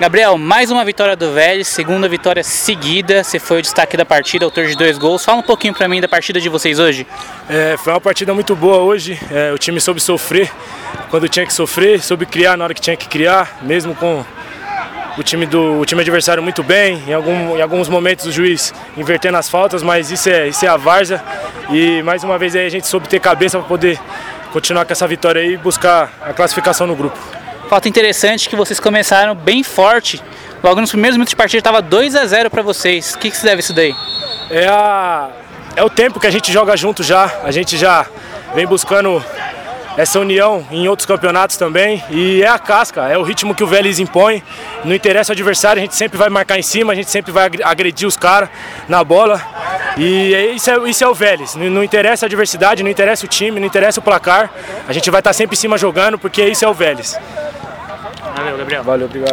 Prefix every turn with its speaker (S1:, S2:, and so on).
S1: Gabriel, mais uma vitória do Vélez, segunda vitória seguida. Você foi o destaque da partida, autor de dois gols. Fala um pouquinho para mim da partida de vocês hoje.
S2: É, foi uma partida muito boa hoje. É, o time soube sofrer quando tinha que sofrer, soube criar na hora que tinha que criar, mesmo com o time do o time adversário muito bem. Em, algum, em alguns momentos o juiz invertendo as faltas, mas isso é, isso é a várzea. E mais uma vez aí a gente soube ter cabeça para poder continuar com essa vitória aí e buscar a classificação no grupo.
S1: Fato interessante que vocês começaram bem forte. Logo nos primeiros minutos de partida estava 2 a 0 para vocês. O que, que se deve isso daí?
S2: É, a, é o tempo que a gente joga junto já. A gente já vem buscando essa união em outros campeonatos também. E é a casca, é o ritmo que o Vélez impõe. Não interessa o adversário, a gente sempre vai marcar em cima, a gente sempre vai agredir os caras na bola. E é isso é, isso é o Vélez. Não, não, interessa a adversidade, não interessa o time, não interessa o placar. A gente vai estar sempre em cima jogando, porque isso é o Vélez.
S1: Valeu, Gabriel.
S2: Valeu, obrigado.